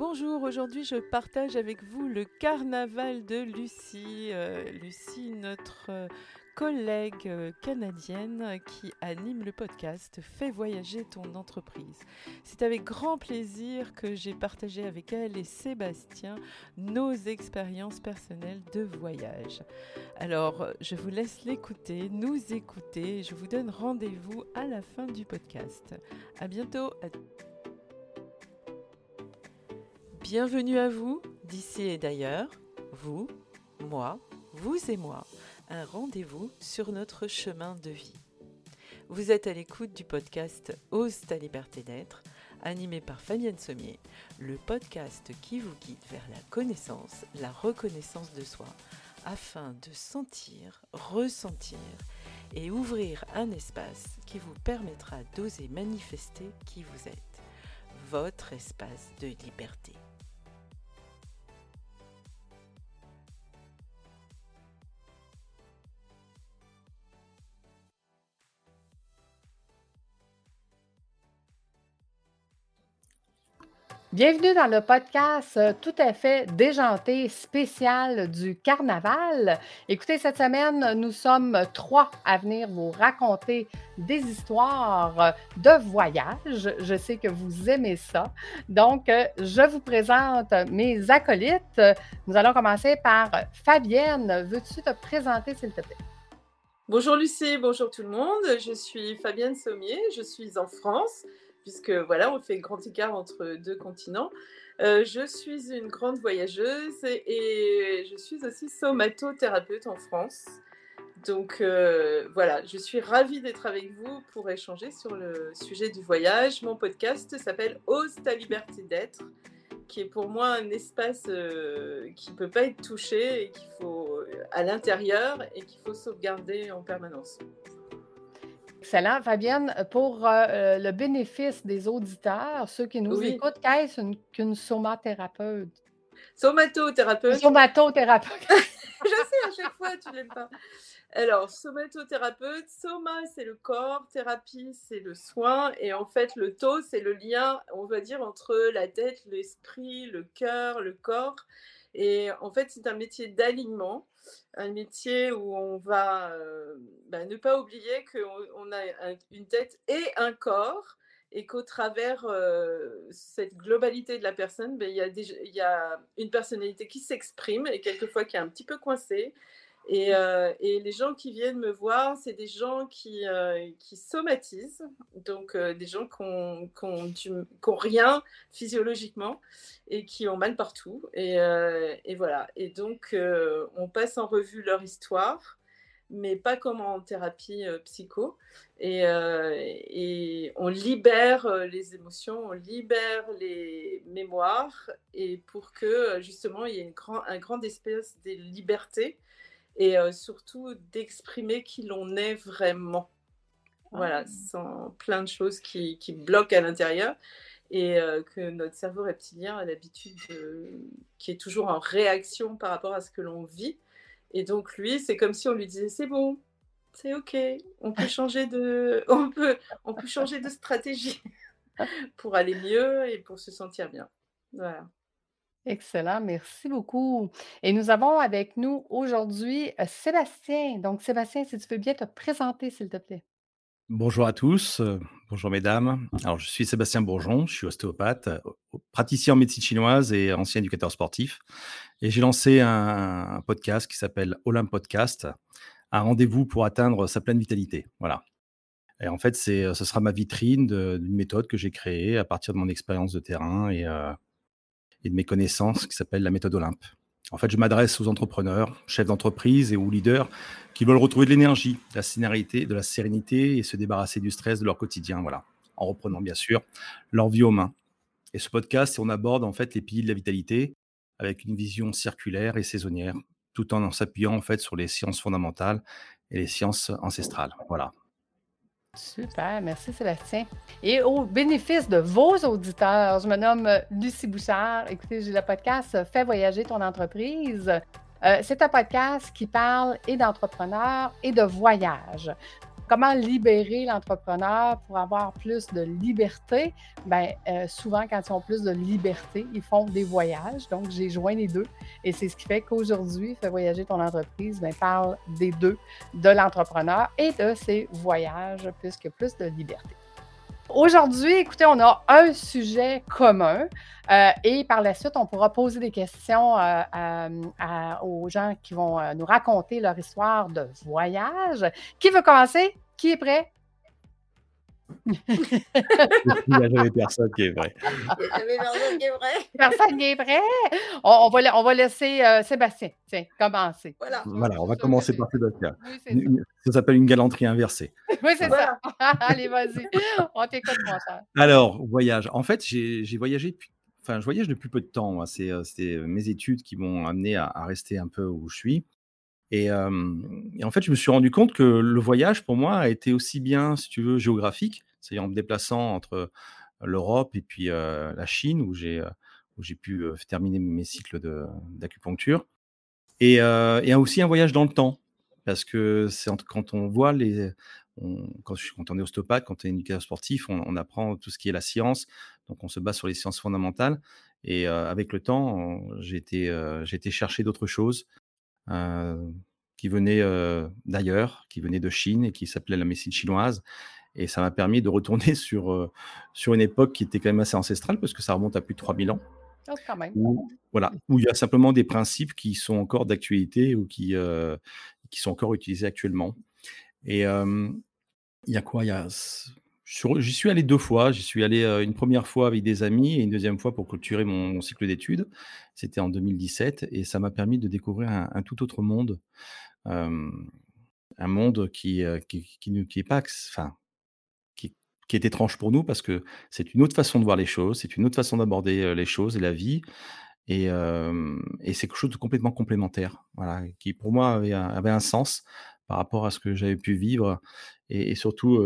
Bonjour, aujourd'hui je partage avec vous le carnaval de Lucie. Euh, Lucie, notre euh, collègue euh, canadienne qui anime le podcast Fais voyager ton entreprise. C'est avec grand plaisir que j'ai partagé avec elle et Sébastien nos expériences personnelles de voyage. Alors, je vous laisse l'écouter, nous écouter. Je vous donne rendez-vous à la fin du podcast. À bientôt. Bienvenue à vous, d'ici et d'ailleurs, vous, moi, vous et moi, un rendez-vous sur notre chemin de vie. Vous êtes à l'écoute du podcast Ose ta liberté d'être, animé par Fabienne Sommier, le podcast qui vous guide vers la connaissance, la reconnaissance de soi, afin de sentir, ressentir et ouvrir un espace qui vous permettra d'oser manifester qui vous êtes, votre espace de liberté. Bienvenue dans le podcast euh, tout à fait déjanté spécial du carnaval. Écoutez, cette semaine, nous sommes trois à venir vous raconter des histoires de voyage. Je sais que vous aimez ça. Donc, euh, je vous présente mes acolytes. Nous allons commencer par Fabienne. Veux-tu te présenter, s'il te plaît? Bonjour Lucie, bonjour tout le monde. Je suis Fabienne Sommier, je suis en France puisque voilà, on fait grand écart entre deux continents. Euh, je suis une grande voyageuse et, je suis aussi somatothérapeute en France. Donc euh, voilà, je suis ravie d'être avec vous pour échanger sur le sujet du voyage. Mon podcast s'appelle Ose ta liberté d'être, qui est pour moi un espace euh, qui ne peut pas être touché et qu'il faut à l'intérieur et qu'il faut sauvegarder en permanence. Excellent. Fabienne, pour euh, euh, le bénéfice des auditeurs, ceux qui nous écoutent, qu'est-ce qu'une somathérapeute? Somatothérapeute. Somatothérapeute. Je sais, à chaque fois, tu l'aimes pas. Alors, somatothérapeute, soma, c'est le corps, thérapie, c'est le soin, et en fait, le to, c'est le lien, on va dire, entre la tête, l'esprit, le cœur, le corps. Et en fait, c'est un métier d'alignement, un métier où on va euh, bah, ne pas oublier qu'on a une tête et un corps et qu'au travers euh, cette globalité de la personne, ben, il y, y, a une personnalité qui s'exprime et quelquefois qui est un petit peu coincée euh, et, les gens qui viennent me voir, c'est des gens qui, euh, somatisent, donc euh, des gens qui n'ont rien physiologiquement et qui ont mal partout. Et, voilà. Et donc, on passe en revue leur histoire, mais pas comme en thérapie psycho. Et, on libère les émotions, on libère les mémoires, et pour que justement il y ait une grand, un grand espèce de liberté et surtout d'exprimer qui l'on est vraiment. Voilà, ah. sans plein de choses qui, qui bloquent à l'intérieur et que notre cerveau reptilien a l'habitude qui est toujours en réaction par rapport à ce que l'on vit. Et donc lui, c'est comme si on lui disait c'est bon, c'est ok, on peut changer de, on peut, on peut changer de stratégie pour aller mieux et pour se sentir bien. Voilà. Excellent, merci beaucoup. Et nous avons avec nous aujourd'hui euh, Sébastien. Donc, Sébastien, si tu veux bien te présenter, s'il te plaît. Bonjour à tous, euh, bonjour mesdames. Alors, je suis Sébastien Bourgeon, je suis ostéopathe, euh, praticien en médecine chinoise et ancien éducateur sportif. Et j'ai lancé un, podcast qui s'appelle Olympe Podcast, un rendez-vous pour atteindre sa pleine vitalité. Voilà. Et en fait, ce sera ma vitrine d'une méthode que j'ai créée à partir de mon expérience de terrain et et de mes connaissances qui s'appelle la méthode Olympe. En fait, je m'adresse aux entrepreneurs, chefs d'entreprise et aux leaders qui veulent retrouver de l'énergie, de la sérénité, de la sérénité et se débarrasser du stress de leur quotidien, voilà, en reprenant bien sûr leur vie aux mains. Et ce podcast, on aborde en fait les piliers de la vitalité avec une vision circulaire et saisonnière, tout en, s'appuyant en fait sur les sciences fondamentales et les sciences ancestrales. Voilà. Super, merci Sébastien. Et au bénéfice de vos auditeurs, je me nomme Lucie Bouchard. Écoutez, j'ai le podcast Fais voyager ton entreprise. Euh, c'est un podcast qui parle et d'entrepreneurs et de voyage. Comment libérer l'entrepreneur pour avoir plus de liberté? Bien, euh, souvent, quand ils ont plus de liberté, ils font des voyages. Donc, j'ai joint les deux. Et c'est ce qui fait qu'aujourd'hui, Fais voyager ton entreprise bien, parle des deux, de l'entrepreneur et de ses voyages, puisque plus de liberté. Aujourd'hui, écoutez, on a un sujet commun euh, et par la suite, on pourra poser des questions euh, aux gens qui vont euh, nous raconter leur histoire de voyage. Qui veut commencer? Qui est prêt? Il n'y a jamais personne qui est vrai. personne qui est vrai. Personne qui est vrai. On, va, on va, laisser Sébastien tiens, commencer. Voilà. voilà, on va commencer par Sébastien. Oui, ça s'appelle une galanterie inversée. Oui, c'est ça. Allez, vas-y. On t'écoute, mon cher. Alors, voyage. En fait, j'ai voyagé depuis. Enfin, je voyage depuis peu de temps. C'est mes études qui m'ont amené à, rester un peu où je suis. Et, en fait, je me suis rendu compte que le voyage, pour moi, a été aussi bien, si tu veux, géographique, c'est-à-dire en me déplaçant entre l'Europe et puis la Chine, où j'ai pu terminer mes cycles d'acupuncture, et, aussi un voyage dans le temps, parce que c'est quand on voit les, quand, quand, on est ostéopathe, quand on est éducateur sportif, on, on, apprend tout ce qui est la science, donc on se base sur les sciences fondamentales. Et avec le temps, j'ai été, été, chercher d'autres choses, qui venaient d'ailleurs, qui venaient de Chine et qui s'appelaient la médecine chinoise. Et ça m'a permis de retourner sur, sur une époque qui était quand même assez ancestrale, parce que ça remonte à plus de 3000 ans. Oh, quand même. Où, voilà, où il y a simplement des principes qui sont encore d'actualité ou qui, qui sont encore utilisés actuellement. Et il y a quoi? Il y a J'y suis allé deux fois. J'y suis allé une première fois avec des amis et une deuxième fois pour clôturer mon, cycle d'études. C'était en 2017 et ça m'a permis de découvrir un, tout autre monde. un monde qui, qui, qui, est pas, enfin, est étrange pour nous parce que c'est une autre façon de voir les choses, c'est une autre façon d'aborder les choses et la vie. Et, c'est quelque chose de complètement complémentaire, voilà, qui pour moi avait un, sens par rapport à ce que j'avais pu vivre et surtout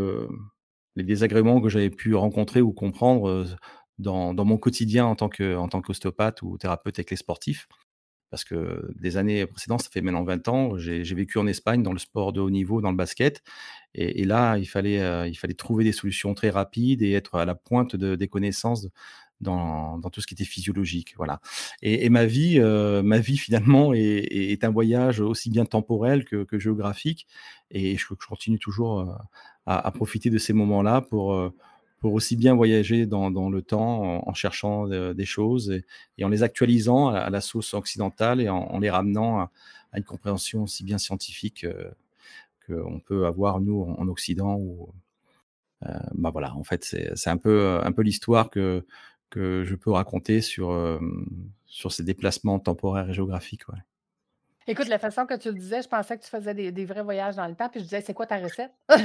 les désagréments que j'avais pu rencontrer ou comprendre dans, mon quotidien en tant qu'ostéopathe ou thérapeute avec les sportifs. Parce que des années précédentes, ça fait maintenant 20 ans, j'ai vécu en Espagne dans le sport de haut niveau, dans le basket. Et, là, il fallait, il fallait trouver des solutions très rapides et être à la pointe de, des connaissances dans, tout ce qui était physiologique. Voilà. Et, ma, vie, ma vie, finalement, est, un voyage aussi bien temporel que, géographique. Et je, je continue toujours à, profiter de ces moments-là pour, euh, pour aussi bien voyager dans, le temps en, cherchant euh, des choses et, en les actualisant à, la sauce occidentale et en, les ramenant à, une compréhension aussi bien scientifique euh, qu'on peut avoir nous en, Occident. Bah voilà, en fait, c'est un peu, un peu l'histoire que, que je peux raconter sur, sur ces déplacements temporaires et géographiques. Ouais. Écoute, la façon que tu le disais, je pensais que tu faisais des, vrais voyages dans le temps, puis je disais, c'est quoi ta recette? la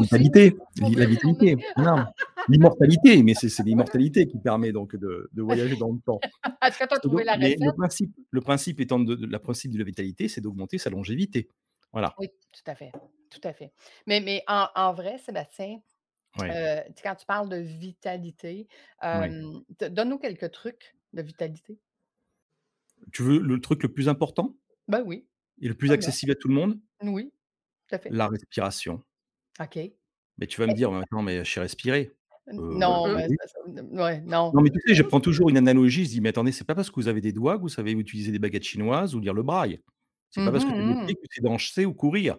vitalité. La vitalité. Non, l'immortalité, mais c'est l'immortalité qui permet donc de, voyager dans le temps. Est-ce que tu as trouvé la recette? Le principe, le principe étant de, la principe de la vitalité, c'est d'augmenter sa longévité. Voilà. Oui, tout à fait. Tout à fait. Mais, mais en, vrai, Sébastien, euh, quand tu parles de vitalité, donne-nous quelques trucs de vitalité. Tu veux le truc le plus important? Ben oui. Et le plus accessible à tout le monde? Oui, tout à fait. La respiration. OK. Mais tu vas me dire, maintenant, mais je sais respirer. Euh, non, mais ouais, non. Non, mais tu sais, je prends toujours une analogie. Je dis, mais attendez, c'est pas parce que vous avez des doigts que vous savez utiliser des baguettes chinoises ou lire le braille. C'est pas parce que tu mmh que tu sais danser ou courir.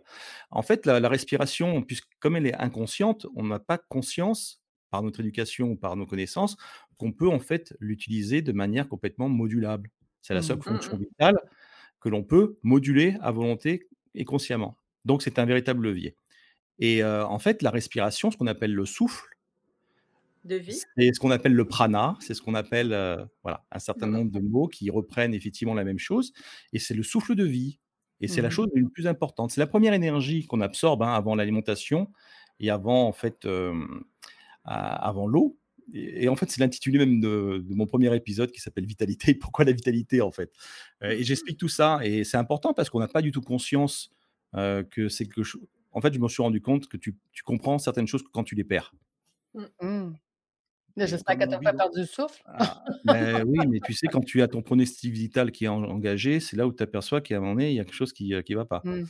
En fait, la, respiration, puisque comme elle est inconsciente, on n'a pas conscience par notre éducation ou par nos connaissances qu'on peut en fait l'utiliser de manière complètement modulable. C'est la seule mmh. fonction mmh, mmh. vitale que l'on peut moduler à volonté et consciemment. Donc, c'est un véritable levier. Et en fait, la respiration, ce qu'on appelle le souffle, c'est ce qu'on appelle le prana, c'est ce qu'on appelle voilà, un certain nombre de mots qui reprennent effectivement la même chose, et c'est le souffle de vie. Et c'est la chose la plus importante. C'est la première énergie qu'on absorbe hein, avant l'alimentation et avant en fait avant l'eau et, en fait, c'est l'intitulé même de, mon premier épisode qui s'appelle Vitalité. Pourquoi la vitalité, en fait? Euh, Et j'explique tout ça. Et c'est important parce qu'on n'a pas du tout conscience euh, que c'est que. En fait, je me suis rendu compte que tu, comprends certaines choses quand tu les perds. Mmh. J'espère que tu n'as pas perdu le souffle. Ah, ben oui, mais tu sais, quand tu as ton pronostic vital qui est engagé, c'est là où tu aperçois qu'à un moment donné, il y a quelque chose qui ne va pas. Mmh.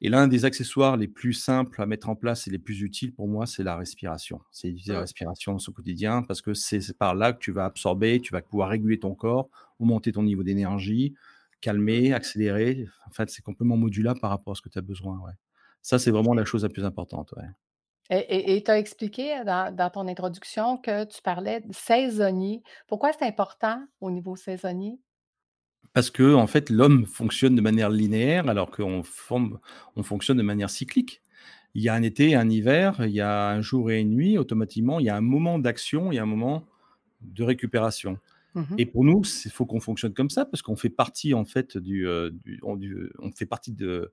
Et l'un des accessoires les plus simples à mettre en place et les plus utiles pour moi, c'est la respiration. C'est utiliser la Mmh. respiration dans son quotidien parce que c'est c'est par là que tu vas absorber, tu vas pouvoir réguler ton corps, augmenter ton niveau d'énergie, calmer, Mmh. accélérer. En fait, c'est complètement modulable par rapport à ce que tu as besoin, ouais. Ça, c'est vraiment la chose la plus importante, ouais. Et tu as expliqué dans dans ton introduction que tu parlais de saisonnier. Pourquoi c'est important au niveau saisonnier? Parce que en fait, l'homme fonctionne de manière linéaire alors qu'on on fonctionne de manière cyclique. Il y a un été, un hiver, il y a un jour et une nuit, automatiquement, il y a un moment d'action et un moment de récupération. Mmh Et pour nous, il faut qu'on fonctionne comme ça parce qu'on fait partie en fait du, du on du on fait partie de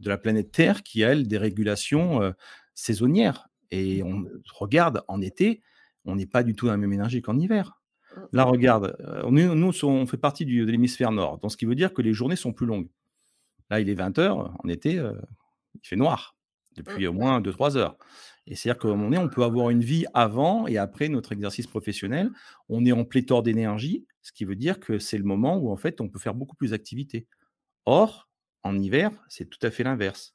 de la planète Terre qui a, elle, des régulations, heu, saisonnières et on regarde en été, on n'est pas du tout dans la même énergie qu'en hiver. Mmh Là, regarde, on est nous, on fait partie du de l'hémisphère nord, donc ce qui veut dire que les journées sont plus longues. Là, il est 20:00, en été, il fait noir Mmh. depuis au moins deux trois heures et c'est-à-dire qu'à un moment donné, on peut avoir une vie avant et après notre exercice professionnel. On est en pléthore d'énergie, ce qui veut dire que c'est le moment où, en fait, on peut faire beaucoup plus d'activités. Or, en hiver, c'est tout à fait l'inverse.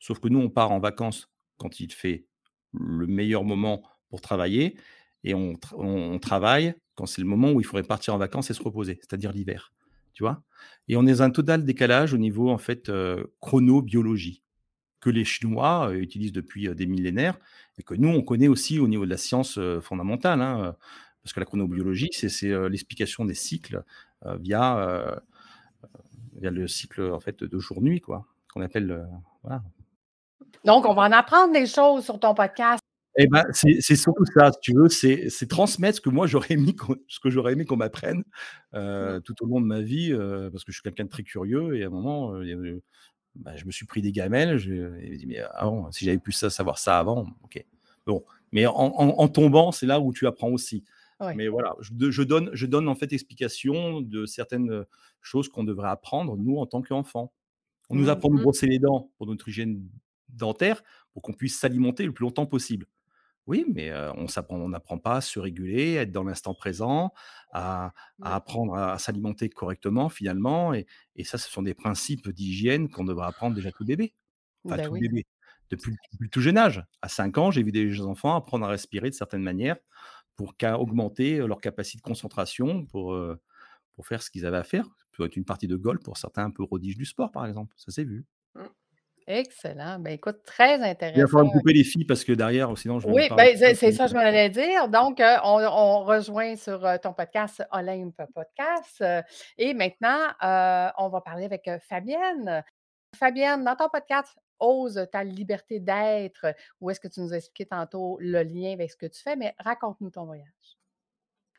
Sauf que nous, on part en vacances quand il fait le meilleur moment pour travailler et on tra on on travaille quand c'est le moment où il faudrait partir en vacances et se reposer, c'est-à-dire l'hiver, tu vois? Et on est dans un total décalage au niveau, en fait, heu, chronobiologie que les Chinois, heu, utilisent depuis, heu, des millénaires et que nous, on connaît aussi au niveau de la science, fondamentale, hein, parce que la chronobiologie, c'est l'explication des cycles, via, via le cycle, en fait, de jour-nuit, quoi, qu'on appelle. Donc on va en apprendre des choses sur ton podcast. Et ben, c'est surtout ça, si tu veux, c'est transmettre ce que moi j'aurais aimé qu'on ce que j'aurais aimé qu'on m'apprenne, Mmh. heu, tout au long de ma vie, heu, parce que je suis quelqu'un de très curieux et à un moment, avait bah, je me suis pris des gamelles, je me dit: «Mais avant, si j'avais pu ça savoir ça avant, OK». Bon, mais en en en tombant, c'est là où tu apprends aussi. Mais voilà, je de je donne je donne en fait explication de certaines, choses qu'on devrait apprendre, nous, en tant qu'enfants. On nous Mmh. apprend nous Mmh. brosser les dents pour notre hygiène dentaire, pour qu'on puisse s'alimenter le plus longtemps possible. Oui, mais on s'apprend on n'apprend pas à se réguler, à être dans l'instant présent, à à Mmh. apprendre à s'alimenter correctement finalement et et ça, ce sont des principes d'hygiène qu'on devrait apprendre déjà tout bébé. Enfin Ben tout oui. bébé, depuis tout jeune âge. À 5 ans, j'ai vu des enfants apprendre à respirer de certaines manières pour qu'à augmenter, leur capacité de concentration pour, faire ce qu'ils avaient à faire. Ça peut être une partie de golf pour certains un peu prodiges du sport, par exemple, ça s'est vu. Excellent. Ben écoute, très Il va intéressant. falloir me couper les filles parce que derrière, sinon je vais Oui, ben, c'est ça que je m'en allais dire. Donc, heu, on on rejoint sur, heu, ton podcast Olympe Podcast, heu et maintenant, on va parler avec, Fabienne. Fabienne, dans ton podcast «Ose ta liberté d'être», où est-ce que tu nous as expliqué tantôt le lien avec ce que tu fais, mais raconte-nous ton voyage.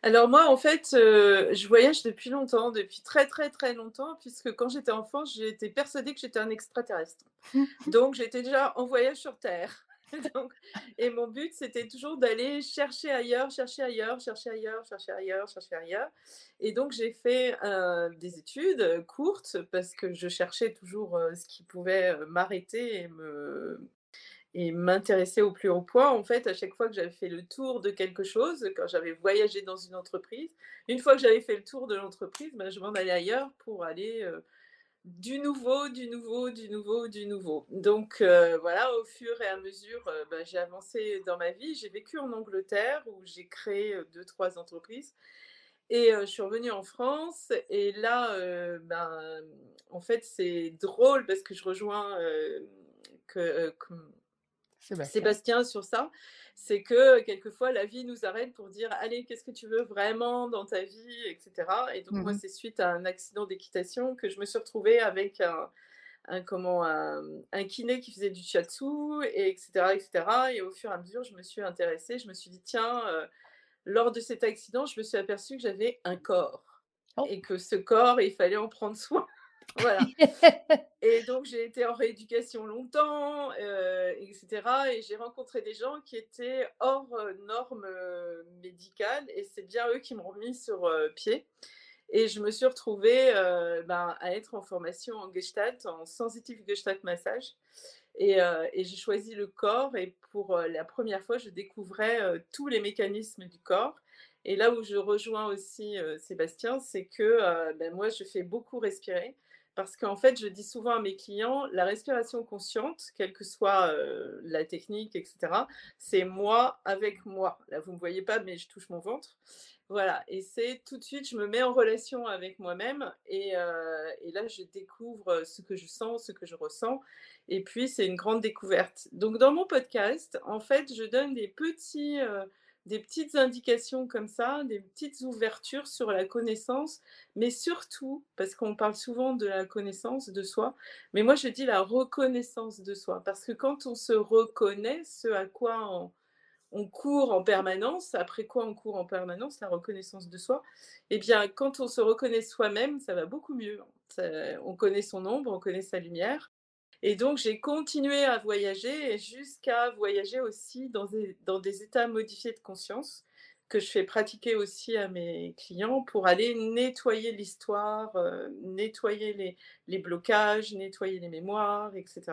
Alors moi, en fait, heu, je voyage depuis longtemps, depuis très, très, très longtemps, puisque quand j'étais enfant, j'étais persuadée que j'étais un extraterrestre. Donc j'étais déjà en voyage sur terre. Donc et mon but, c'était toujours d'aller chercher ailleurs, chercher ailleurs, chercher ailleurs, chercher ailleurs, chercher ailleurs et donc j'ai fait, heu, des études, courtes parce que je cherchais toujours, heu, ce qui pouvait, m'arrêter et me et m'intéresser au plus haut point. En fait, à chaque fois que j'avais fait le tour de quelque chose, quand j'avais voyagé dans une entreprise, une fois que j'avais fait le tour de l'entreprise, bah, je m'en allais ailleurs pour aller, heu, du nouveau, du nouveau, du nouveau, du nouveau. Donc heu, voilà, au fur et à mesure, bah, j'ai avancé dans ma vie. J'ai vécu en Angleterre où j'ai créé, heu, 2-3 entreprises et je suis revenue en France et là, ben, en fait, c'est drôle parce que je rejoins, que, Sébastien. Sébastien sur ça, c'est que quelquefois la vie nous arrête pour dire: «Allez, qu'est-ce que tu veux vraiment dans ta vie?» et cetera et donc moi, Mmh c'est suite à un accident d'équitation que je me suis retrouvée avec un un comment? Un, un kiné qui faisait du shiatsu et et cetera et au fur et à mesure, je me suis intéressée. Je me suis dit: «Tiens, heu» lors de cet accident, je me suis aperçue que j'avais un corps Oh! et que ce corps, il fallait en prendre soin. Voilà. Et donc j'ai été en rééducation longtemps, heu et cetera et j'ai rencontré des gens qui étaient hors, heu, normes, heu, médicales et c'est bien eux qui m'ont remis sur, pied. Et je me suis retrouvée, ben, à être en formation en gestalt, en sensitive gestalt massage. Et j'ai choisi le corps et pour, la première fois, je découvrais, tous les mécanismes du corps. Et là où je rejoins aussi, Sébastien, c'est que, bah, moi, je fais beaucoup respirer Parce qu'en fait, je dis souvent à mes clients, la respiration consciente, quelle que soit la technique, etc., c'est moi avec moi. Là, vous ne me voyez pas, mais je touche mon ventre. Voilà, et c'est tout de suite, je me mets en relation avec moi-même et, et, là, je découvre ce que je sens, ce que je ressens. Et puis, c'est une grande découverte. Donc, dans mon podcast, en fait, je donne des petits des petites indications comme ça, des petites ouvertures sur la connaissance, mais surtout, parce qu'on parle souvent de la connaissance de soi, mais moi je dis la reconnaissance de soi, parce que quand on se reconnaît, ce à quoi on, court en permanence, après quoi on court en permanence, la reconnaissance de soi, eh bien quand on se reconnaît soi-même, ça va beaucoup mieux. on connaît son ombre, on connaît sa lumière, et donc, j'ai continué à voyager jusqu'à voyager aussi dans des, états modifiés de conscience que je fais pratiquer aussi à mes clients pour aller nettoyer l'histoire, euh, nettoyer les, les, blocages, nettoyer les mémoires, etc.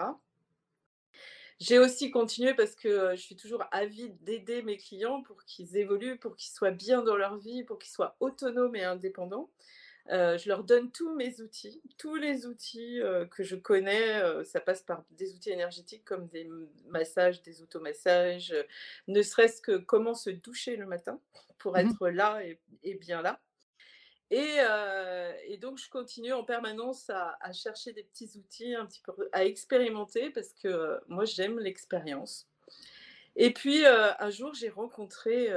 J'ai aussi continué parce que euh, je suis toujours avide d'aider mes clients pour qu'ils évoluent, pour qu'ils soient bien dans leur vie, pour qu'ils soient autonomes et indépendants. Euh, je leur donne tous mes outils, tous les outils euh, que je connais. Euh, ça passe par des outils énergétiques comme des massages, des automassages, ne serait-ce que comment se doucher le matin pour mmh être là et, bien là. Et, donc, je continue en permanence à, à, chercher des petits outils, un petit peu à expérimenter parce que moi, j'aime l'expérience. Et puis, un jour, j'ai rencontré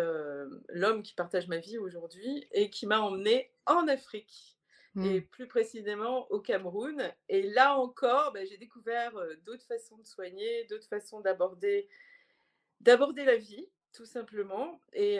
l'homme qui partage ma vie aujourd'hui et qui m'a emmené en Afrique, et mmh. plus précisément au Cameroun. Et là encore, bah, j'ai découvert d'autres façons de soigner, d'autres façons d'aborder, d'aborder la vie, tout simplement. Et,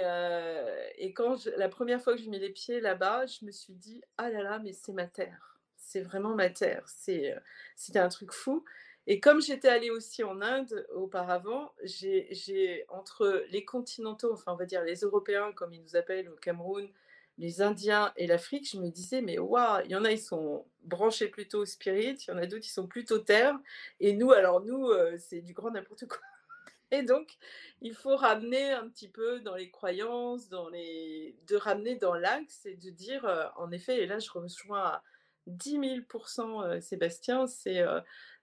et quand la première fois que j'ai mis les pieds là-bas, je me suis dit, ah là là, mais c'est ma terre. C'est vraiment ma terre. C'est, c'était un truc fou. Et comme j'étais allée aussi en Inde auparavant, j'ai entre les continentaux, enfin on va dire les Européens comme ils nous appellent au Cameroun, les Indiens et l'Afrique, je me disais mais waouh, il y en a ils sont branchés plutôt spirit, il y en a d'autres qui sont plutôt terre, et nous alors nous euh, c'est du grand n'importe quoi. Et donc il faut ramener un petit peu dans les croyances, dans les, de ramener dans l'axe et de dire euh, en effet, et là je rejoins 10 000% Sébastien, c'est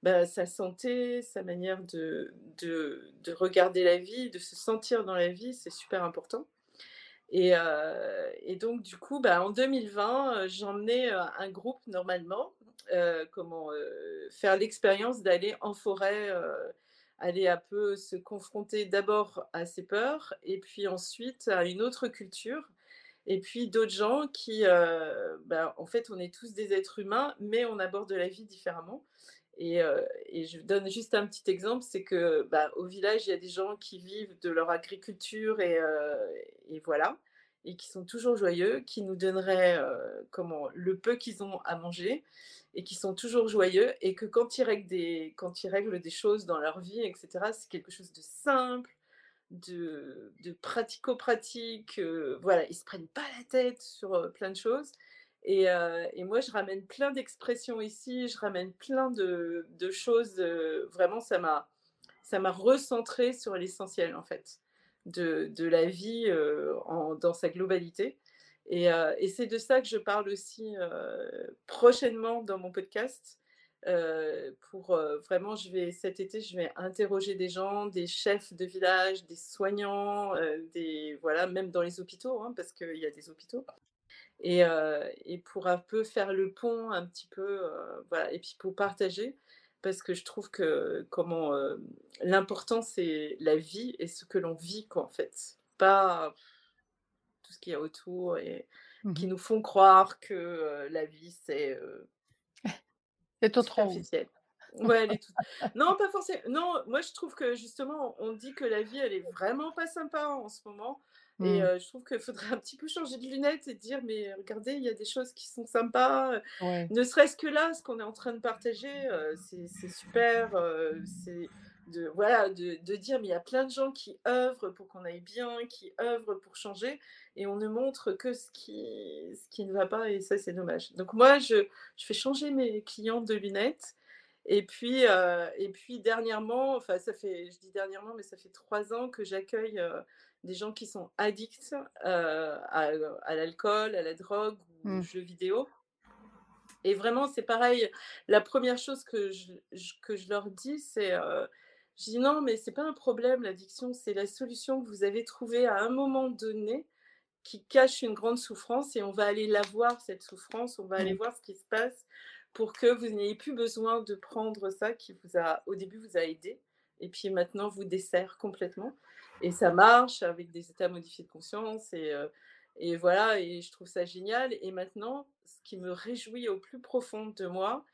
bah, sa santé, sa manière de, de, de, regarder la vie, de se sentir dans la vie, c'est super important. Et, et, donc, du coup, bah, en 2020, j'emmenais un groupe normalement, comment faire l'expérience d'aller en forêt, aller un peu se confronter d'abord à ses peurs et puis ensuite à une autre culture et puis d'autres gens qui, euh, bah, en fait, on est tous des êtres humains, mais on aborde la vie différemment. Et, euh, et je donne juste un petit exemple, c'est que bah, au village, il y a des gens qui vivent de leur agriculture et, euh, voilà, et qui sont toujours joyeux, qui nous donneraient comment le peu qu'ils ont à manger et qui sont toujours joyeux et que quand ils règlent des choses dans leur vie, etc., c'est quelque chose de simple, de, pratico-pratique. Euh, voilà, ils se prennent pas la tête sur euh, plein de choses. Et, euh, et, moi, je ramène plein d'expressions ici, je ramène plein de, de choses. vraiment, ça m'a, ça m'a recentré sur l'essentiel, en fait, de, de la vie en, dans sa globalité. Et, et c'est de ça que je parle aussi prochainement dans mon podcast. Euh, pour euh, vraiment, je vais cet été, je vais interroger des gens, des chefs de village, des soignants, euh, des voilà, même dans les hôpitaux, hein, parce qu'il y a des hôpitaux. Et, et, pour un peu faire le pont, un petit peu, voilà, et puis pour partager, parce que je trouve que comment l'important c'est la vie et ce que l'on vit, quoi, en fait, pas tout ce qu'il y a autour et qui mmh nous font croire que la vie c'est c'est trop Ouais, elle est toute... Non, pas forcément. Non, moi je trouve que justement, on dit que la vie, elle est vraiment pas sympa en ce moment. Et mmh. je trouve qu'il faudrait un petit peu changer de lunettes et dire, mais regardez, il y a des choses qui sont sympas. Ne serait-ce que là, ce qu'on est en train de partager, c'est super. c'est de, voilà, de, de, dire, mais il y a plein de gens qui œuvrent pour qu'on aille bien, qui œuvrent pour changer, et on ne montre que ce qui, ce qui ne va pas, et ça, c'est dommage. Donc moi, je, je, fais changer mes clients de lunettes, et puis, euh, et puis dernièrement, enfin ça fait, je dis dernièrement, mais ça fait trois ans que j'accueille euh, des gens qui sont addicts euh, à, à l'alcool, à la drogue ou aux mmh. jeux vidéo. Et vraiment, c'est pareil, la première chose que je que je leur dis, c'est, je dis: «Non, mais c'est pas un problème l'addiction, c'est la solution que vous avez trouvée à un moment donné, qui cache une grande souffrance et on va aller la voir cette souffrance, on va aller Mmh. voir ce qui se passe pour que vous n'ayez plus besoin de prendre ça qui vous a au début vous a aidé et puis maintenant vous dessert complètement» et ça marche avec des états modifiés de conscience et heu et voilà et je trouve ça génial et maintenant, ce qui me réjouit au plus profond de moi,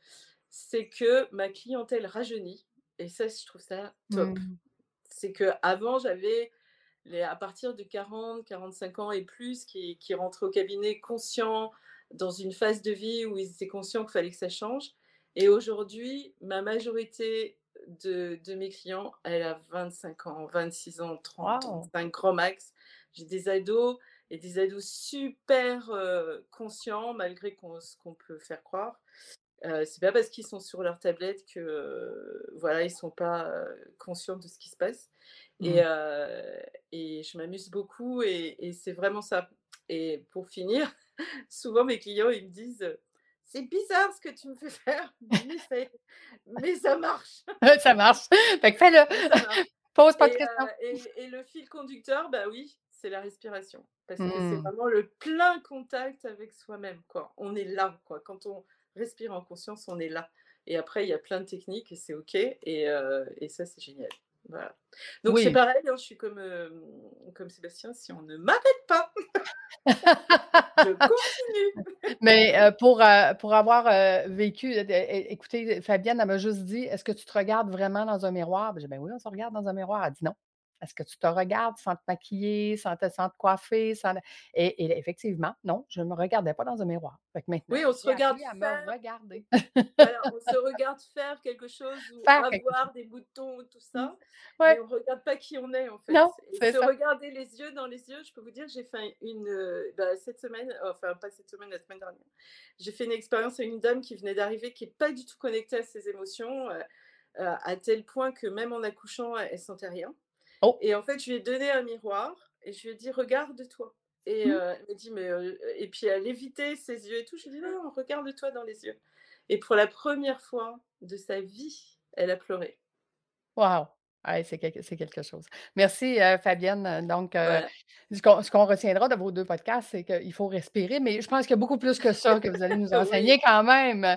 c'est que ma clientèle rajeunit et ça, je trouve ça top. Mmh. C'est qu'avant, j'avais les à partir de 40-45 ans et plus qui qui rentraient au cabinet conscients, dans une phase de vie où ils étaient conscients qu'il fallait que ça change et aujourd'hui, ma majorité de de mes clients, elle a 25 ans, 26 ans, Wow! 30-35 grand max. J'ai des ados et des ados super, heu, conscients malgré qu'on ce qu'on peut faire croire. Heu, c'est pas parce qu'ils sont sur leur tablette que, heu, voilà, ils sont pas, heu, conscients de ce qui se passe et Mmh. heu et je m'amuse beaucoup et et c'est vraiment ça et pour finir, souvent mes clients, ils me disent, heu: «C'est bizarre ce que tu me fais faire, mais mais ça marche!» Ça marche. Fait que fais-le! Pose pas de questions. heu et et le fil conducteur, bah oui, c'est la respiration parce que c'est Mmh. vraiment le plein contact avec soi-même, quoi. On est là, quoi. Quand on respire en conscience, on est là et après il y a plein de techniques et c'est OK et et ça, c'est génial. Voilà. Donc c'est pareil, hein, je suis comme, hem, comme Sébastien, si on ne m'arrête pas je continue! Mais heu, pour, pour avoir, vécu, écoutez, Fabienne, elle m'a juste dit: «Est-ce que tu te regardes vraiment dans un miroir?» Ben j'ai dit: «Ben oui, on se regarde dans un miroir». Elle dit: «Non. Est-ce que tu te regardes sans te maquiller, sans te sans te coiffer, sans le» et et effectivement, non, je me regardais pas dans un miroir. Fait que maintenant, Oui, on se regarde à me faire regarder. voilà, on se regarde faire quelque chose ou Faire quelque chose. avoir des boutons, tout Mmh. ça, on regarde pas qui on est, en fait Non, et se ça. regarder les yeux dans les yeux, je peux vous dire, j'ai fait une, bah, cette semaine, enfin pas cette semaine, la semaine dernière, j'ai fait une expérience avec une dame qui venait d'arriver, qui est pas du tout connectée à ses émotions, à tel point que même en accouchant, elle elle sentait rien Oh! et en fait, je lui ai donné un miroir et je lui ai dit: «Regarde-toi» et Mmh. heu, elle m'a dit: «Mais heu» et puis elle évitait ses yeux et tout, je lui ai dit: «Non, non, regarde-toi dans les yeux» et pour la 1re fois de sa vie, elle a pleuré. Wow! Ouais, c'est quelque c'est quelque chose. Merci, heu, Fabienne. Donc heu, Voilà. ce qu'on ce qu'on retiendra de vos 2 podcasts, c'est qu'il faut respirer, mais je pense qu'il y a beaucoup plus que ça que vous allez nous enseigner quand même.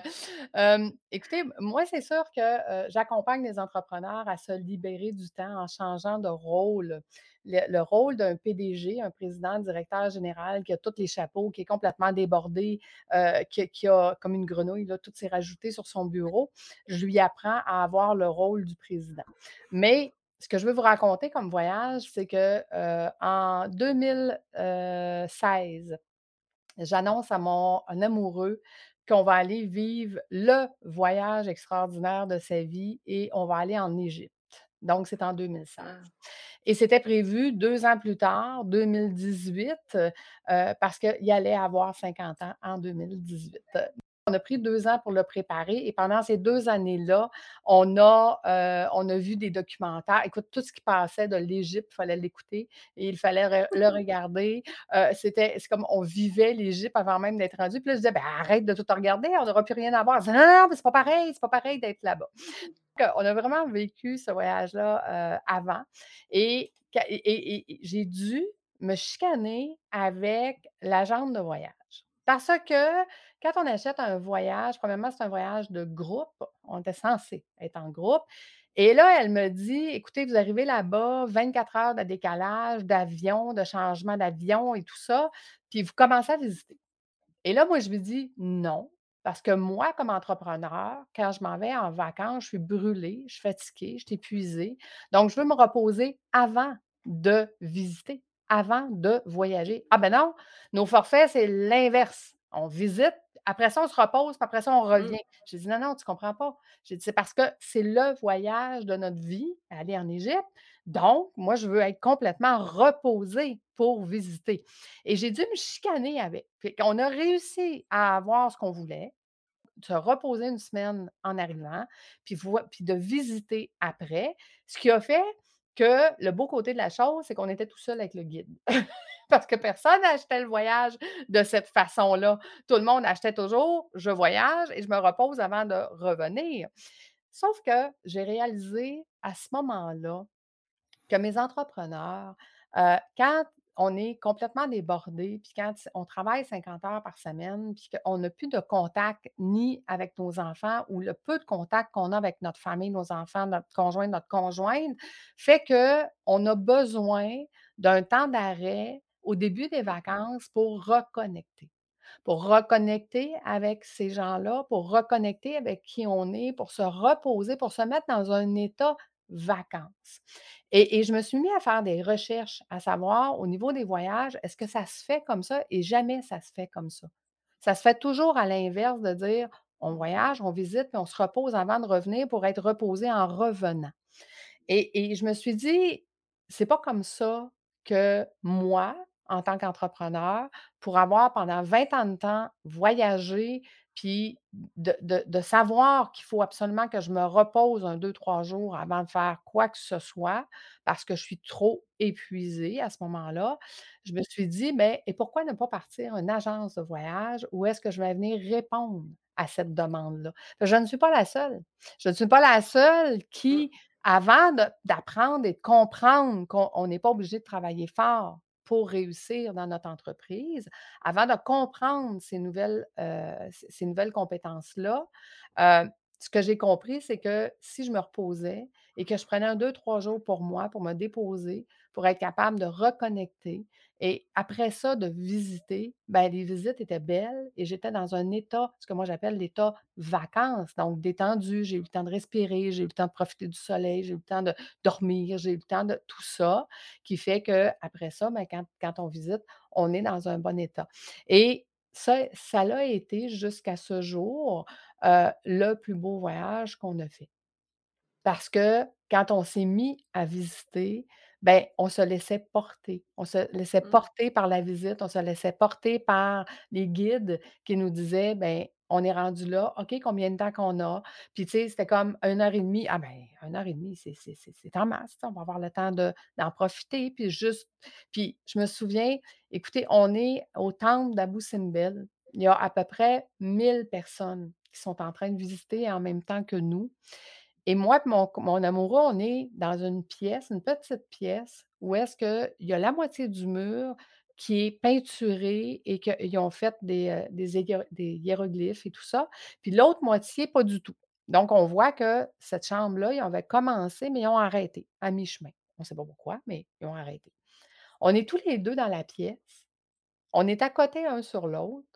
Écoutez, moi, c'est sûr que, j'accompagne les entrepreneurs à se libérer du temps en changeant de rôle. Le le rôle d'un PDG, un président directeur général qui a tous les chapeaux, qui est complètement débordé, heu, qui a comme une grenouille, là, tout s'est rajouté sur son bureau. Je lui apprends à avoir le rôle du président. Mais ce que je veux vous raconter comme voyage, c'est que, heu, en 2000, heu, 16, j'annonce à mon amoureux qu'on va aller vivre le voyage extraordinaire de sa vie et on va aller en Égypte. Donc c'est en 2016 Ah. Et c'était prévu 2 ans plus tard, 2018, heu, parce qu'il allait avoir 50 ans en 2018. On a pris 2 ans pour le préparer et pendant ces 2 années-là, on a, on a vu des documentaires. Écoute, tout ce qui passait de l'Égypte, il fallait l'écouter et il fallait re le regarder. C'était c'est comme on vivait l'Égypte avant même d'être rendu. Puis là, je disais: «Ben, arrête de tout regarder, on n'aura plus rien à voir». «Non, non, c'est pas pareil, c'est pas pareil d'être là-bas». On a vraiment vécu ce voyage-là, heu, avant et j'ai dû me chicaner avec l'agente de voyage. Parce que quand on achète un voyage, premièrement, c'est un voyage de groupe. On était censés être en groupe et là, elle me dit: «Écoutez, vous arrivez là-bas, 24 heures de décalage, d'avion, de changement d'avion et tout ça, puis vous commencez à visiter». Et là, moi, je lui dis: «Non, parce que moi, comme entrepreneur, quand je m'en vais en vacances, je suis brûlée, je suis fatiguée, je suis épuisée. Donc je veux me reposer avant de visiter, avant de voyager». «Ah ben non, nos forfaits, c'est l'inverse. On visite, après ça, on se repose, puis après ça, on Mmh. revient». J'ai dit: «Non, non, tu comprends pas». J'ai dit: «C'est parce que c'est le voyage de notre vie, aller en Égypte. Donc moi, je veux être complètement reposée pour visiter» et j'ai dû me chicaner avec. On a réussi à avoir ce qu'on voulait, se reposer 1 semaine en arrivant, puis de visiter après. Ce qui a fait que le beau côté de la chose, c'est qu'on était tout seul avec le guide. parce que personne n'achetait le voyage de cette façon-là. Tout le monde achetait toujours: «Je voyage et je me repose avant de revenir». Sauf que j'ai réalisé à ce moment-là que mes entrepreneurs, quand on est complètement débordés, puis quand on travaille 50 heures par semaine, puis qu'on n'a plus de contact ni avec nos enfants ou le peu de contact qu'on a avec notre famille, nos enfants, notre conjoint, notre conjointe, fait qu'on a besoin d'un temps d'arrêt au début des vacances pour reconnecter. Pour reconnecter avec ces gens-là, pour reconnecter avec qui on est, pour se reposer, pour se mettre dans un état vacances. Et je me suis mis à faire des recherches, à savoir au niveau des voyages, est-ce que ça se fait comme ça? Et jamais ça se fait comme ça? Ça se fait toujours à l'inverse de dire: «On voyage, on visite, puis on se repose avant de revenir pour être reposé en revenant». Et et je me suis dit: «C'est pas comme ça que moi, en tant qu'entrepreneur, pour avoir pendant 20 ans de temps voyagé, puis de de de savoir qu'il faut absolument que je me repose un deux trois jours avant de faire quoi que ce soit, parce que je suis trop épuisée à ce moment-là». Je me suis dit: «Mais et pourquoi ne pas partir une agence de voyage où est-ce que je vais venir répondre à cette demande-là?» je ne suis pas la seule. Je ne suis pas la seule Mmh. qui avant d'apprendre et de comprendre qu'on n'est pas obligé de travailler fort pour réussir dans notre entreprise, avant de comprendre ces nouvelles, ces nouvelles compétences-là, heu, ce que j'ai compris, c'est que si je me reposais et que je prenais un deux trois jours pour moi, pour me déposer, pour être capable de reconnecter et après ça, de visiter, ben les visites étaient belles et j'étais dans un état, ce que moi j'appelle l'état vacances, donc détendu. J'ai eu le temps de respirer, j'ai eu le temps de profiter du soleil, j'ai eu le temps de dormir, j'ai eu le temps de tout ça, qui fait qu'après ça, ben, quand on visite, on est dans un bon état et ça ça l'a été jusqu'à ce jour, heu, le plus beau voyage qu'on a fait. Parce que quand on s'est mis à visiter, ben, on se laissait porter. On se laissait Mmh. porter par la visite, on se laissait porter par les guides qui nous disaient: «Ben, on est rendu là, OK, combien de temps qu'on a?» puis tu sais, c'était comme une heure et demie. «Ah ben, une heure et demie, c'est c'est c'est c'est en masse, on va avoir le temps de d'en profiter», puis juste puis je me souviens, écoutez, on est au temple d'Abou Simbel. Il y a à peu près 1000 personnes qui sont en train de visiter en même temps que nous. Et moi et mon mon amoureux, on est dans une pièce, une petite pièce où est-ce qu'il y a la moitié du mur qui est peinturé et qu'ils ont fait des, heu, des hiéro des hiéroglyphes et tout ça, puis l'autre moitié, pas du tout. Donc on voit que cette chambre-là, ils avaient commencé, mais ils ont arrêté à mi-chemin. On ne sait pas pourquoi, mais ils ont arrêté. On est tous les 2 dans la pièce, on est à côté un sur l'autre,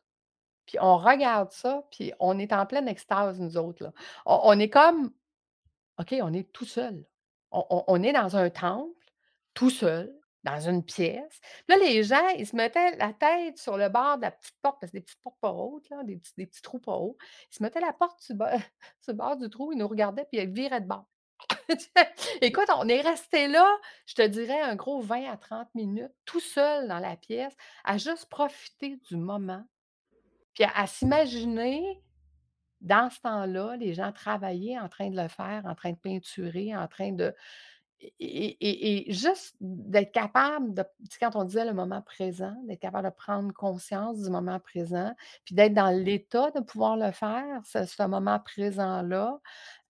puis on regarde ça, puis on est en pleine extase, nous autres, là. On est comme OK, on est tout seul. On est dans un temple, tout seul, dans une pièce. Là, les gens, ils se mettaient la tête sur le bord de la petite porte, parce que des petites portes pas hautes, là, des petits trous pas hauts. Ils se mettaient la porte sur le bord du trou, ils nous regardaient, puis ils viraient de bord. Écoute, on est resté là, je te dirais un gros 20 à 30 minutes, tout seul dans la pièce, à juste profiter du moment, puis à s'imaginer dans ce temps-là, les gens travaillaient en train de le faire, en train de peinturer, en train de et et et et juste d'être capable de tu sais, quand on disait le moment présent, d'être capable de prendre conscience du moment présent, puis d'être dans l'état de pouvoir le faire, ce ce moment présent-là,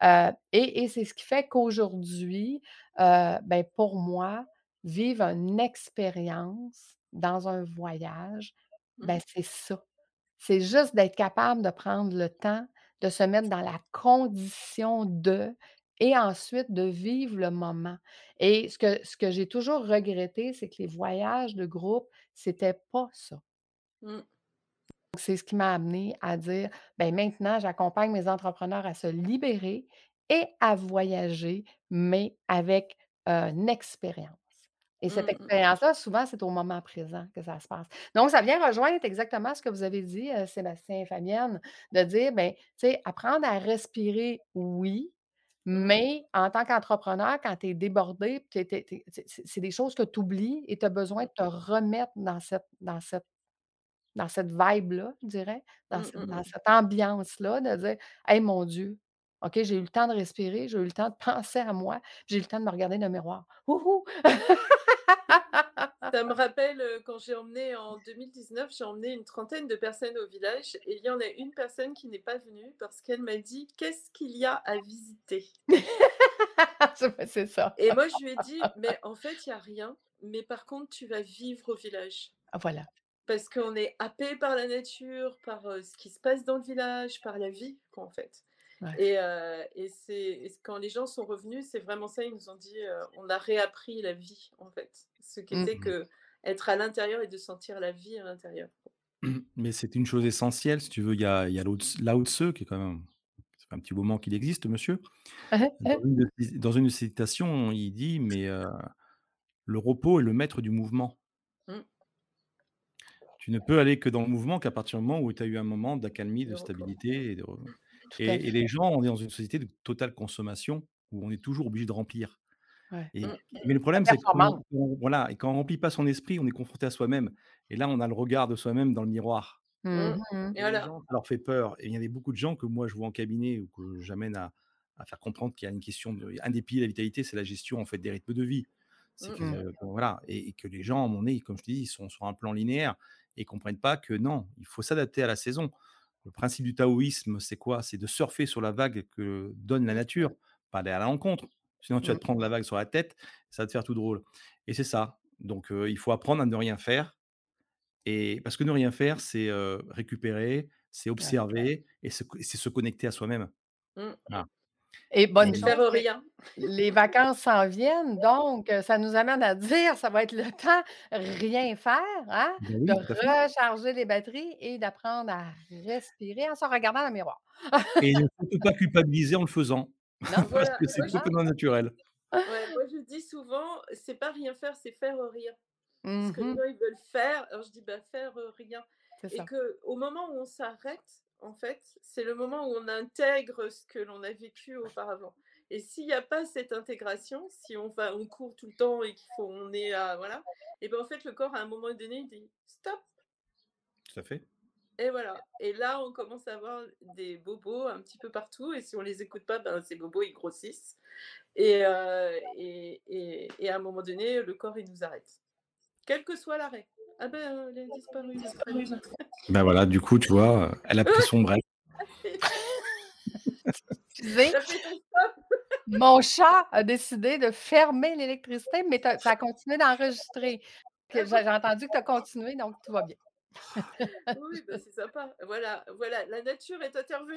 heu et et c'est ce qui fait qu'aujourd'hui, heu, ben, pour moi, vivre une expérience dans un voyage, ben, Mmh. c'est ça. C'est juste d'être capable de prendre le temps de se mettre dans la condition de et ensuite de vivre le moment. Et ce que ce que j'ai toujours regretté, c'est que les voyages de groupe, c'était pas ça. Mmh. Donc c'est ce qui m'a amené à dire: ben maintenant, j'accompagne mes entrepreneurs à se libérer et à voyager, mais avec, une expérience. Et cette Mmh mh. expérience-là, souvent, c'est au moment présent que ça se passe. Donc ça vient rejoindre exactement ce que vous avez dit, heu, Sébastien et Fabienne, de dire, ben, tu sais, apprendre à respirer, oui, Mmh. mais en tant qu'entrepreneur, quand tu es débordé, c'est des choses que tu oublies et tu as besoin de te remettre dans cette dans cette dans cette vibe-là, je dirais, dans Mmh cette dans ambiance-là, de dire: «Hey, mon Dieu, OK, j'ai eu le temps de respirer, j'ai eu le temps de penser à moi, j'ai eu le temps de me regarder dans le miroir. Houhou!» Ça me rappelle quand j'ai emmené en 2019, j'ai emmené une trentaine de personnes au village et il y en a une personne qui n'est pas venue parce qu'elle m'a dit qu'est-ce qu'il y a à visiter? C'est ça. Et moi je lui ai dit mais en fait il n'y a rien, mais par contre tu vas vivre au village. Ah, voilà. Parce qu'on est happé par la nature, par euh, ce qui se passe dans le village, par la vie, quoi, en fait. Ouais. Et, euh, et c'est quand les gens sont revenus, c'est vraiment ça. Ils nous ont dit, euh, on a réappris la vie, en fait. Ce qui était Mmh. que être à l'intérieur et de sentir la vie à l'intérieur. Mais c'est une chose essentielle, si tu veux. Il y a, il Lao Tse qui est quand même. Ça fait un petit moment qu'il existe, monsieur. Dans une de dans une de ses citations, il dit Mais euh, le repos est le maître du mouvement. Mm. Tu ne peux aller que dans le mouvement qu'à partir du moment où tu as eu un moment d'accalmie, De stabilité. Et, de... Et, les gens, on est dans une société de totale consommation où on est toujours obligé de remplir. Ouais. Et, Mm. mais le problème, c'est que quand performance. on, voilà, et quand on ne remplit pas son esprit, on est confronté à soi-même. Et là, on a le regard de soi-même dans le miroir. Mm. Mhm. Et Et les voilà. gens, ça leur fait peur. Et il y a beaucoup de gens que moi, je vois en cabinet ou que j'amène à, à faire comprendre qu'il y a une question de. Un des piliers de la vitalité, c'est la gestion en fait, des rythmes de vie. Que, euh, voilà, et, et que les gens, à mon nez, comme je te dis, ils sont sur un plan linéaire et ne comprennent pas que non, il faut s'adapter à la saison. Le principe du taoïsme, c'est quoi? C'est de surfer sur la vague que donne la nature, pas aller à la rencontre. Sinon, tu vas te prendre la vague sur la tête, ça va te faire tout drôle. Et c'est ça. Donc, euh, il faut apprendre à ne rien faire. Et parce que ne rien faire, c'est euh, récupérer, c'est Ouais. observer et c'est se connecter à soi-même. Mm. Voilà. Et bonne les, rien. les vacances s'en viennent, donc euh, ça nous amène à dire ça va être le temps rien faire, hein, Ben de recharger les batteries et d'apprendre à respirer en se regardant dans le miroir. Et ne surtout pas culpabiliser en le faisant, Non? parce Voilà. que c'est Hein? totalement naturel. ouais, moi, je dis souvent, c'est pas rien faire, c'est faire rien. Parce que les Mhm. gens, ils veulent faire. Alors je dis, bah, faire euh, rien. Et ça. que au moment où on s'arrête, en fait, c'est le moment où on intègre ce que l'on a vécu auparavant. Et s'il n'y a pas cette intégration, si on va, on court tout le temps et qu'il faut, on est à, voilà, et ben en fait, le corps à un moment donné, il dit stop. Tout à fait. Et voilà. Et là, on commence à avoir des bobos un petit peu partout. Et si on les écoute pas, ben, ces bobos, ils grossissent. Et, euh, et, et, et à un moment donné, le corps, il nous arrête. Quel que soit l'arrêt. Ah ben, elle a disparu. Ben voilà, du coup, tu vois, elle a pris son break. Mon chat a décidé de fermer l'électricité, mais ça a continué d'enregistrer. Que J'ai entendu que tu as continué, donc tout va bien. Oui, ben, c'est sympa. Voilà, voilà, la nature est intervenue.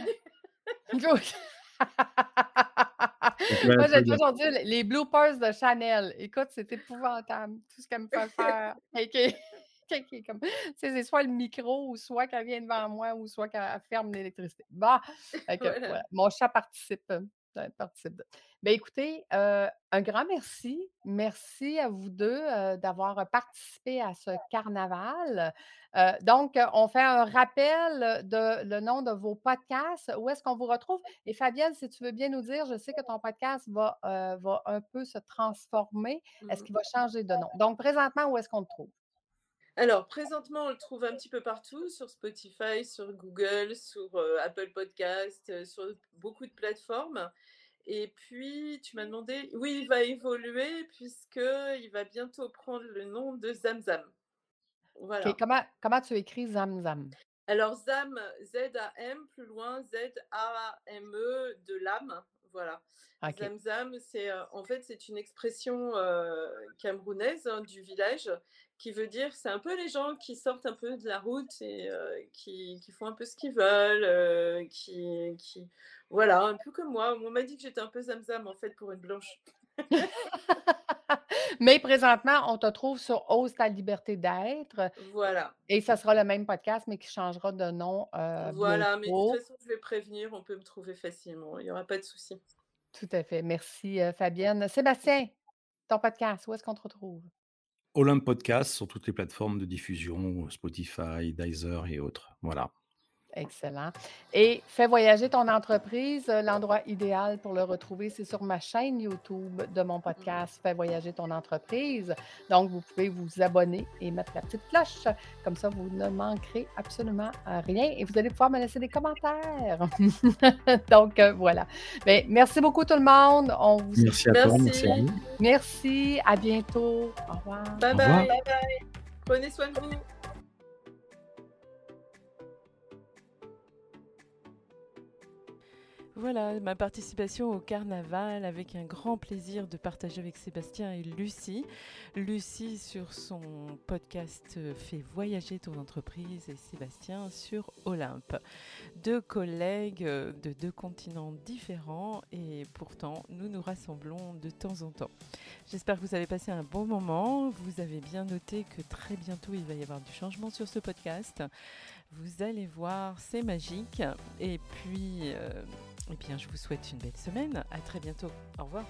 Moi, j'ai toujours dit les- bloopers de Chanel. Écoute, c'est épouvantable. Tout ce qu'elle me fait faire. Et comme- c'est soit le micro, ou soit qu'elle vient devant moi, ou soit qu'elle ferme l'électricité. Bah, Voilà. voilà. Mon chat participe. euh, participe. Ben, écoutez, euh, un grand merci. Merci à vous deux euh, d'avoir participé à ce carnaval. Euh, donc, euh, on fait un rappel de le nom de vos podcasts. Où est-ce qu'on vous retrouve? Et Fabienne, si tu veux bien nous dire, je sais que ton podcast va, euh, va un peu se transformer. Est-ce Mhm. qu'il va changer de nom? Donc, présentement, où est-ce qu'on le trouve? Alors, présentement, on le trouve un petit peu partout, sur Spotify, sur Google, sur euh, Apple Podcast, euh, sur beaucoup de plateformes. Et puis, tu m'as demandé, oui, il va évoluer puisqu'il va bientôt prendre le nom de Zamzam. Voilà. Comment, comment tu écris Zamzam? Alors, Zam, Z-A-M, plus loin, Z-A-M-E, de l'âme. Voilà. Zamzam, c'est euh, en fait c'est une expression euh, camerounaise hein, du village qui veut dire c'est un peu les gens qui sortent un peu de la route et euh, qui, qui font un peu ce qu'ils veulent, euh, qui, qui voilà un peu comme moi. On m'a dit que j'étais un peu Zamzam en fait pour une blanche. Mais présentement, on te trouve sur Ose ta liberté d'être Voilà, et ça sera le même podcast, mais qui changera de nom euh, voilà. Mais de toute façon je vais prévenir, on peut me trouver facilement. Il n'y aura pas de souci. Tout à fait. Merci, Fabienne. Sébastien, ton podcast, où est-ce qu'on te retrouve? Olympe Podcast sur toutes les plateformes de diffusion, Spotify, Deezer et autres. Voilà. Excellent. Et fais voyager ton entreprise. Euh, l'endroit idéal pour le retrouver, c'est sur ma chaîne YouTube de mon podcast Fais voyager ton entreprise. Donc, vous pouvez vous abonner et mettre la petite cloche. Comme ça, vous ne manquerez absolument rien et vous allez pouvoir me laisser des commentaires. Donc, euh, voilà. Bien, merci beaucoup tout le monde. On vous... Merci à toi. Merci à vous. Merci. À bientôt. Au revoir. Bye bye. bye, bye. Prenez soin de vous. Voilà, ma participation au carnaval avec un grand plaisir de partager avec Sébastien et Lucie. Lucie sur son podcast fait voyager ton entreprise et Sébastien sur Olympe. Deux collègues de deux continents différents et pourtant nous nous rassemblons de temps en temps. J'espère que vous avez passé un bon moment. Vous avez bien noté que très bientôt il va y avoir du changement sur ce podcast. Vous allez voir, c'est magique. Et puis... Euh, eh bien, je vous souhaite une belle semaine. À très bientôt. Au revoir.